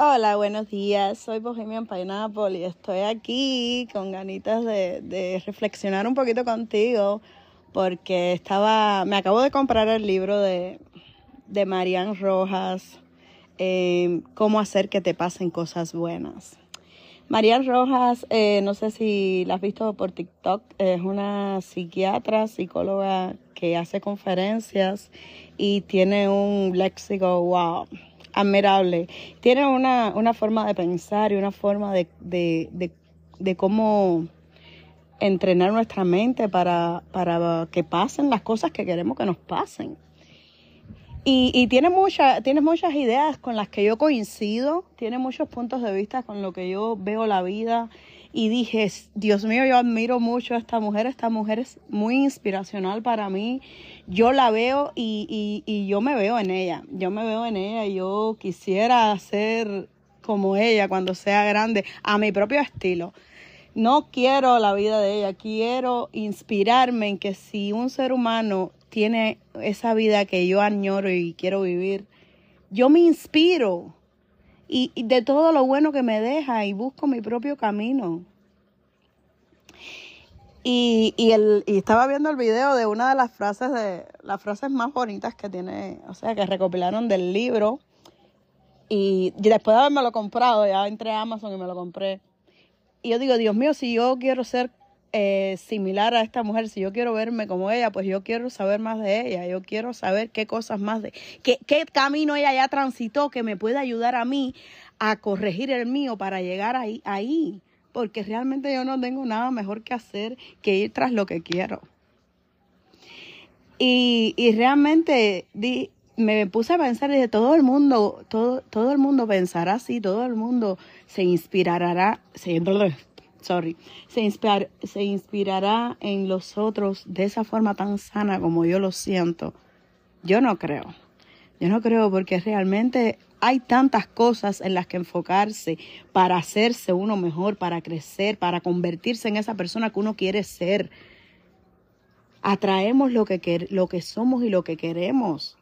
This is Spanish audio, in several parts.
Hola, buenos días. Soy Bohemian Pineapple y estoy aquí con ganitas de, reflexionar un poquito contigo porque estaba, me acabo de comprar el libro de, Marian Rojas, eh, Cómo hacer que te pasen cosas buenas. Marian Rojas, eh, no sé si la has visto por TikTok, es una psiquiatra, psicóloga que hace conferencias y tiene un léxico, wow, admirable. Tiene una, una forma de pensar y una forma de, de, de, cómo entrenar nuestra mente para, para que pasen las cosas que queremos que nos pasen. Y, y tiene, mucha, tiene muchas ideas con las que yo coincido, tiene muchos puntos de vista con lo que yo veo la vida. Y dije, Dios mío, yo admiro mucho a esta mujer, esta mujer es muy inspiracional para mí. Yo la veo y, y, y yo me veo en ella, yo me veo en ella, yo quisiera ser como ella cuando sea grande, a mi propio estilo no quiero la vida de ella, quiero inspirarme en que si un ser humano tiene esa vida que yo añoro y quiero vivir, yo me inspiro y, y de todo lo bueno que me deja y busco mi propio camino. Y, y, el, y estaba viendo el video de una de las frases de las frases más bonitas que tiene, o sea, que recopilaron del libro. Y después de haberme lo comprado, ya entré a Amazon y me lo compré. Y yo digo, Dios mío, si yo quiero ser eh, similar a esta mujer, si yo quiero verme como ella, pues yo quiero saber más de ella, yo quiero saber qué cosas más de, qué, qué camino ella ya transitó que me puede ayudar a mí a corregir el mío para llegar ahí, ahí, porque realmente yo no tengo nada mejor que hacer que ir tras lo que quiero. Y, y realmente di, me puse a pensar y de todo el mundo, todo, todo el mundo pensará así, todo el mundo se inspirará, se, sorry, se, se inspirará en los otros de esa forma tan sana como yo lo siento. Yo no creo. Yo no creo porque realmente hay tantas cosas en las que enfocarse para hacerse uno mejor, para crecer, para convertirse en esa persona que uno quiere ser. Atraemos lo que, lo que somos y lo que queremos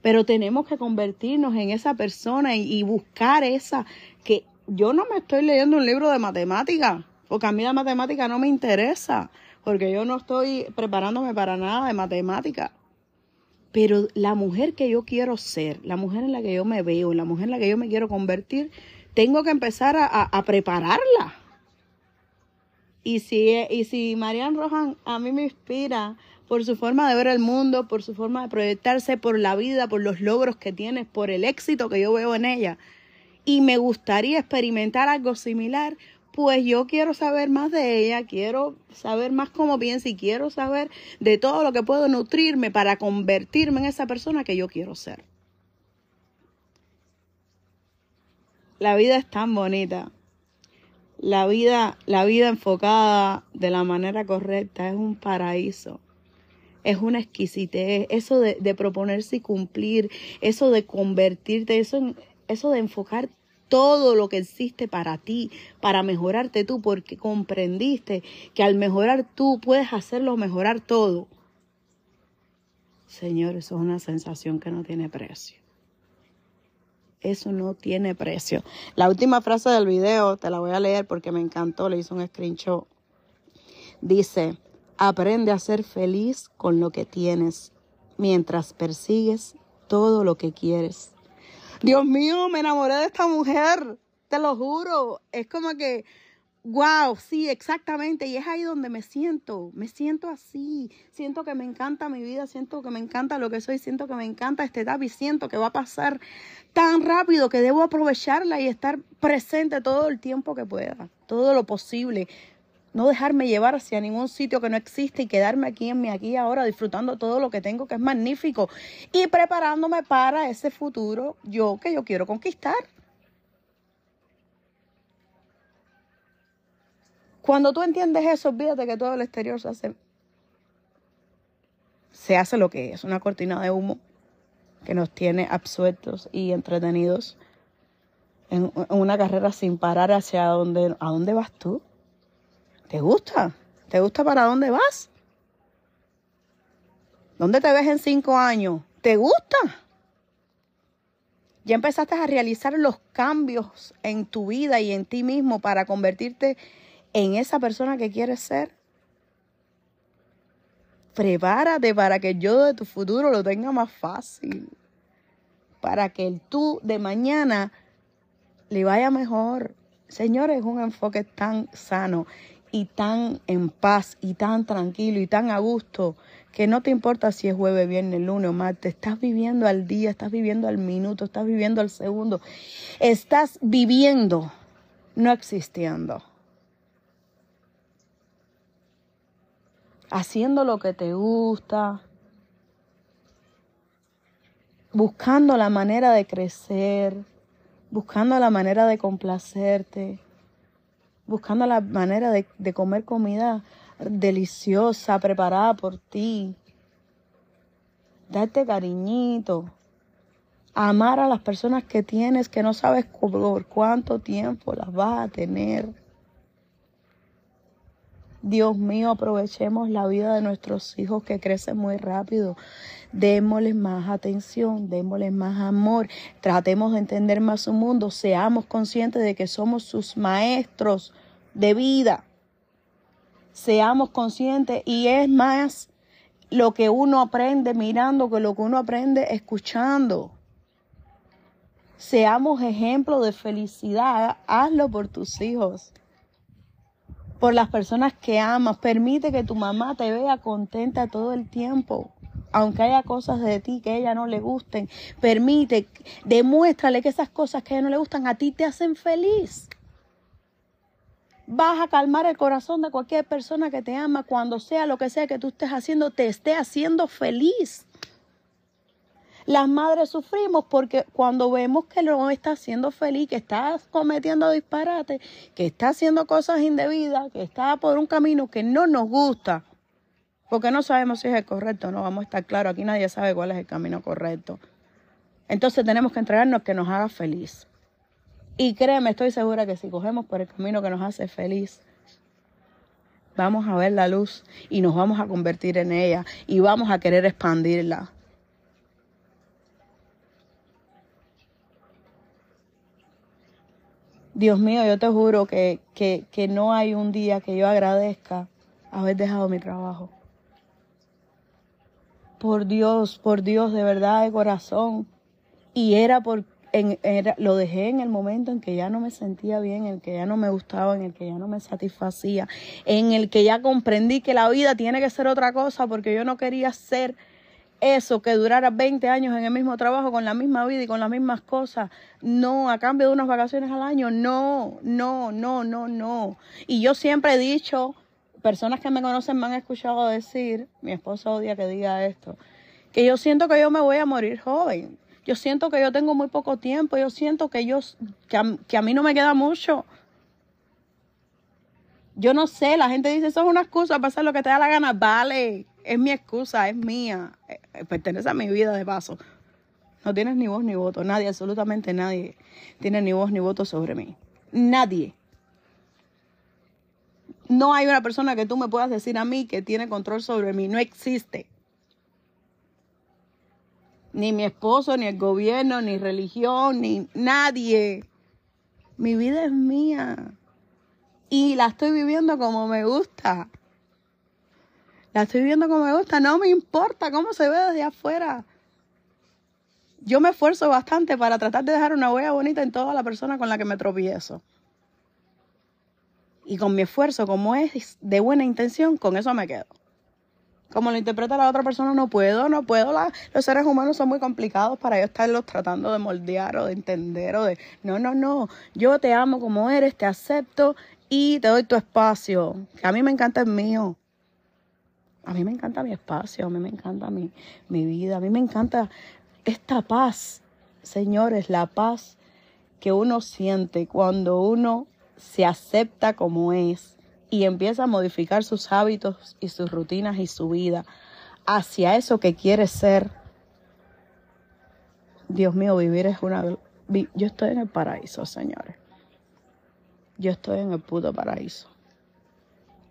pero tenemos que convertirnos en esa persona y, buscar esa que yo no me estoy leyendo un libro de matemática, porque a mí la matemática no me interesa, porque yo no estoy preparándome para nada de matemática. Pero la mujer que yo quiero ser, la mujer en la que yo me veo, la mujer en la que yo me quiero convertir, tengo que empezar a, prepararla. Y si, y si Marian Rojan a mí me inspira por su forma de ver el mundo, por su forma de proyectarse, por la vida, por los logros que tiene, por el éxito que yo veo en ella. Y me gustaría experimentar algo similar, pues yo quiero saber más de ella, quiero saber más cómo piensa y quiero saber de todo lo que puedo nutrirme para convertirme en esa persona que yo quiero ser. La vida es tan bonita. La vida, la vida enfocada de la manera correcta es un paraíso es una exquisitez, eso de, de, proponerse y cumplir, eso de convertirte, eso, eso de enfocar todo lo que existe para ti, para mejorarte tú, porque comprendiste que al mejorar tú puedes hacerlo mejorar todo. Señor, eso es una sensación que no tiene precio. Eso no tiene precio. La última frase del video te la voy a leer porque me encantó, le hice un screenshot. Dice, Aprende a ser feliz con lo que tienes mientras persigues todo lo que quieres. Dios mío, me enamoré de esta mujer, te lo juro. Es como que, wow, sí, exactamente. Y es ahí donde me siento, me siento así. Siento que me encanta mi vida, siento que me encanta lo que soy, siento que me encanta este etapa y siento que va a pasar tan rápido que debo aprovecharla y estar presente todo el tiempo que pueda, todo lo posible no dejarme llevar hacia ningún sitio que no existe y quedarme aquí en mi aquí ahora disfrutando todo lo que tengo que es magnífico y preparándome para ese futuro yo que yo quiero conquistar. Cuando tú entiendes eso, olvídate que todo el exterior se hace se hace lo que es, una cortina de humo que nos tiene absueltos y entretenidos en una carrera sin parar hacia dónde, a dónde vas tú. ¿Te gusta? ¿Te gusta para dónde vas? ¿Dónde te ves en cinco años? ¿Te gusta? Ya empezaste a realizar los cambios en tu vida y en ti mismo para convertirte en esa persona que quieres ser. Prepárate para que yo de tu futuro lo tenga más fácil. Para que el tú de mañana le vaya mejor. Señores, es un enfoque tan sano y tan en paz y tan tranquilo y tan a gusto que no te importa si es jueves, viernes, lunes o martes, estás viviendo al día, estás viviendo al minuto, estás viviendo al segundo, estás viviendo, no existiendo. Haciendo lo que te gusta, buscando la manera de crecer, buscando la manera de complacerte, buscando la manera de, de comer comida deliciosa, preparada por ti. Darte cariñito. Amar a las personas que tienes que no sabes por cuánto tiempo las vas a tener. Dios mío, aprovechemos la vida de nuestros hijos que crecen muy rápido. Démosles más atención, démosles más amor, tratemos de entender más su mundo, seamos conscientes de que somos sus maestros de vida seamos conscientes y es más lo que uno aprende mirando que lo que uno aprende escuchando. Seamos ejemplo de felicidad, hazlo por tus hijos, por las personas que amas. Permite que tu mamá te vea contenta todo el tiempo, aunque haya cosas de ti que a ella no le gusten. Permite, demuéstrale que esas cosas que a ella no le gustan a ti te hacen feliz vas a calmar el corazón de cualquier persona que te ama cuando sea lo que sea que tú estés haciendo, te esté haciendo feliz. Las madres sufrimos porque cuando vemos que no está haciendo feliz, que está cometiendo disparates, que está haciendo cosas indebidas, que está por un camino que no nos gusta, porque no sabemos si es el correcto, no vamos a estar claros, aquí nadie sabe cuál es el camino correcto. Entonces tenemos que entregarnos que nos haga feliz. Y créeme, estoy segura que si cogemos por el camino que nos hace feliz, vamos a ver la luz y nos vamos a convertir en ella y vamos a querer expandirla. Dios mío, yo te juro que, que, que no hay un día que yo agradezca haber dejado mi trabajo. Por Dios, por Dios, de verdad, de corazón. Y era por, lo dejé en el momento en que ya no me sentía bien, en el que ya no me gustaba, en el que ya no me satisfacía, en el que ya comprendí que la vida tiene que ser otra cosa porque yo no quería ser eso, que durara 20 años en el mismo trabajo, con la misma vida y con las mismas cosas. No, a cambio de unas vacaciones al año. No, no, no, no, no. Y yo siempre he dicho, personas que me conocen me han escuchado decir, mi esposa odia que diga esto, que yo siento que yo me voy a morir joven yo siento que yo tengo muy poco tiempo, yo siento que, yo, que, a, mí no me queda mucho. Yo no sé, la gente dice, eso es una excusa para hacer lo que te da la gana. Vale, es mi excusa, es mía, eh, eh, pertenece a mi vida de paso. No tienes ni voz ni voto, nadie, absolutamente nadie tiene ni voz ni voto sobre mí. Nadie. No hay una persona que tú me puedas decir a mí que tiene control sobre mí, no existe ni mi esposo, ni el gobierno, ni religión, ni nadie. Mi vida es mía y la estoy viviendo como me gusta. La estoy viviendo como me gusta, no me importa cómo se ve desde afuera. Yo me esfuerzo bastante para tratar de dejar una huella bonita en toda la persona con la que me tropiezo. Y con mi esfuerzo, como es de buena intención, con eso me quedo como lo interpreta la otra persona, no puedo, no puedo. los seres humanos son muy complicados para yo estarlos tratando de moldear o de entender o de... No, no, no. Yo te amo como eres, te acepto y te doy tu espacio. Que a mí me encanta el mío. A mí me encanta mi espacio, a mí me encanta mi, mi vida, a mí me encanta esta paz, señores, la paz que uno siente cuando uno se acepta como es y empieza a modificar sus hábitos y sus rutinas y su vida hacia eso que quiere ser. Dios mío, vivir es una... Yo estoy en el paraíso, señores. Yo estoy en el puto paraíso.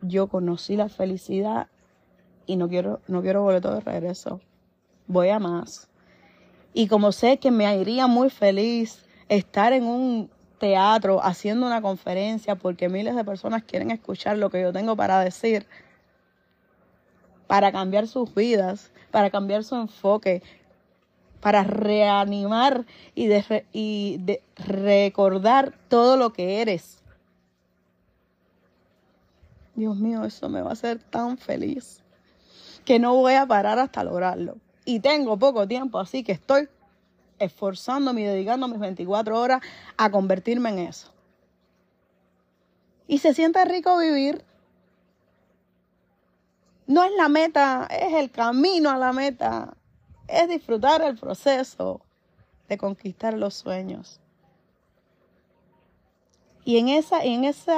Yo conocí la felicidad y no quiero, no quiero boleto de regreso. Voy a más. Y como sé que me haría muy feliz estar en un teatro haciendo una conferencia porque miles de personas quieren escuchar lo que yo tengo para decir, para cambiar sus vidas, para cambiar su enfoque, para reanimar y y de recordar todo lo que eres. Dios mío, eso me va a hacer tan feliz que no voy a parar hasta lograrlo. Y tengo poco tiempo, así que estoy esforzándome y dedicando mis 24 horas a convertirme en eso. Y se siente rico vivir. No es la meta, es el camino a la meta. Es disfrutar el proceso de conquistar los sueños. Y en, esa, en ese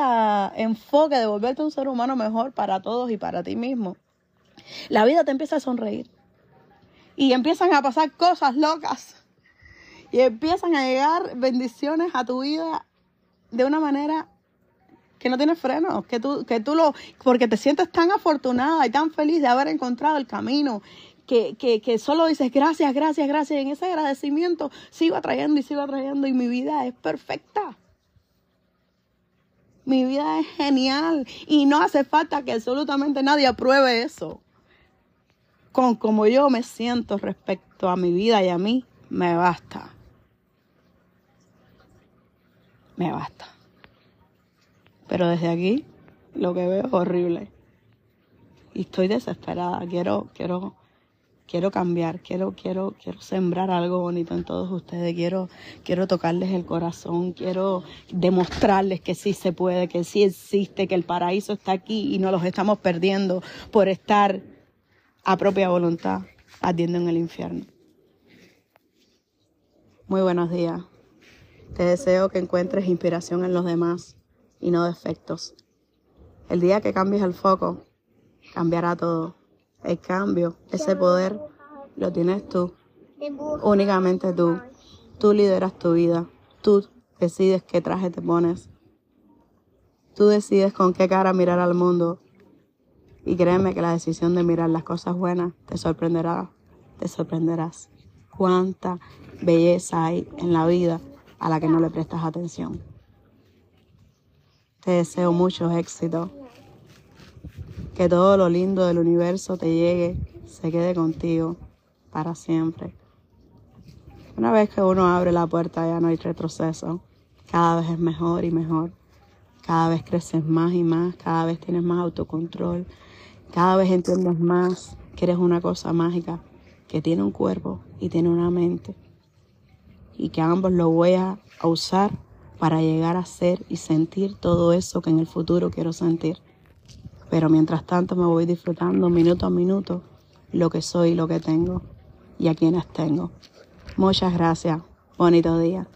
enfoque de volverte un ser humano mejor para todos y para ti mismo, la vida te empieza a sonreír. Y empiezan a pasar cosas locas y empiezan a llegar bendiciones a tu vida de una manera que no tiene freno, que tú, que tú lo, porque te sientes tan afortunada y tan feliz de haber encontrado el camino, que, que, que solo dices gracias, gracias, gracias. Y en ese agradecimiento sigo atrayendo y sigo atrayendo y mi vida es perfecta. Mi vida es genial y no hace falta que absolutamente nadie apruebe eso. Con como yo me siento respecto a mi vida y a mí, me basta me basta. Pero desde aquí lo que veo es horrible. Y estoy desesperada. Quiero, quiero, quiero cambiar, quiero, quiero, quiero sembrar algo bonito en todos ustedes. Quiero, quiero tocarles el corazón, quiero demostrarles que sí se puede, que sí existe, que el paraíso está aquí y no los estamos perdiendo por estar a propia voluntad ardiendo en el infierno. Muy buenos días. Te deseo que encuentres inspiración en los demás y no defectos. El día que cambies el foco, cambiará todo. El cambio, ese poder, lo tienes tú. Únicamente tú. Tú lideras tu vida. Tú decides qué traje te pones. Tú decides con qué cara mirar al mundo. Y créeme que la decisión de mirar las cosas buenas te sorprenderá. Te sorprenderás. Cuánta belleza hay en la vida a la que no le prestas atención. Te deseo mucho éxito. Que todo lo lindo del universo te llegue, se quede contigo para siempre. Una vez que uno abre la puerta ya no hay retroceso. Cada vez es mejor y mejor. Cada vez creces más y más. Cada vez tienes más autocontrol. Cada vez entiendes más que eres una cosa mágica que tiene un cuerpo y tiene una mente y que ambos lo voy a usar para llegar a ser y sentir todo eso que en el futuro quiero sentir. Pero mientras tanto me voy disfrutando minuto a minuto lo que soy lo que tengo y a quienes tengo. Muchas gracias. Bonito día.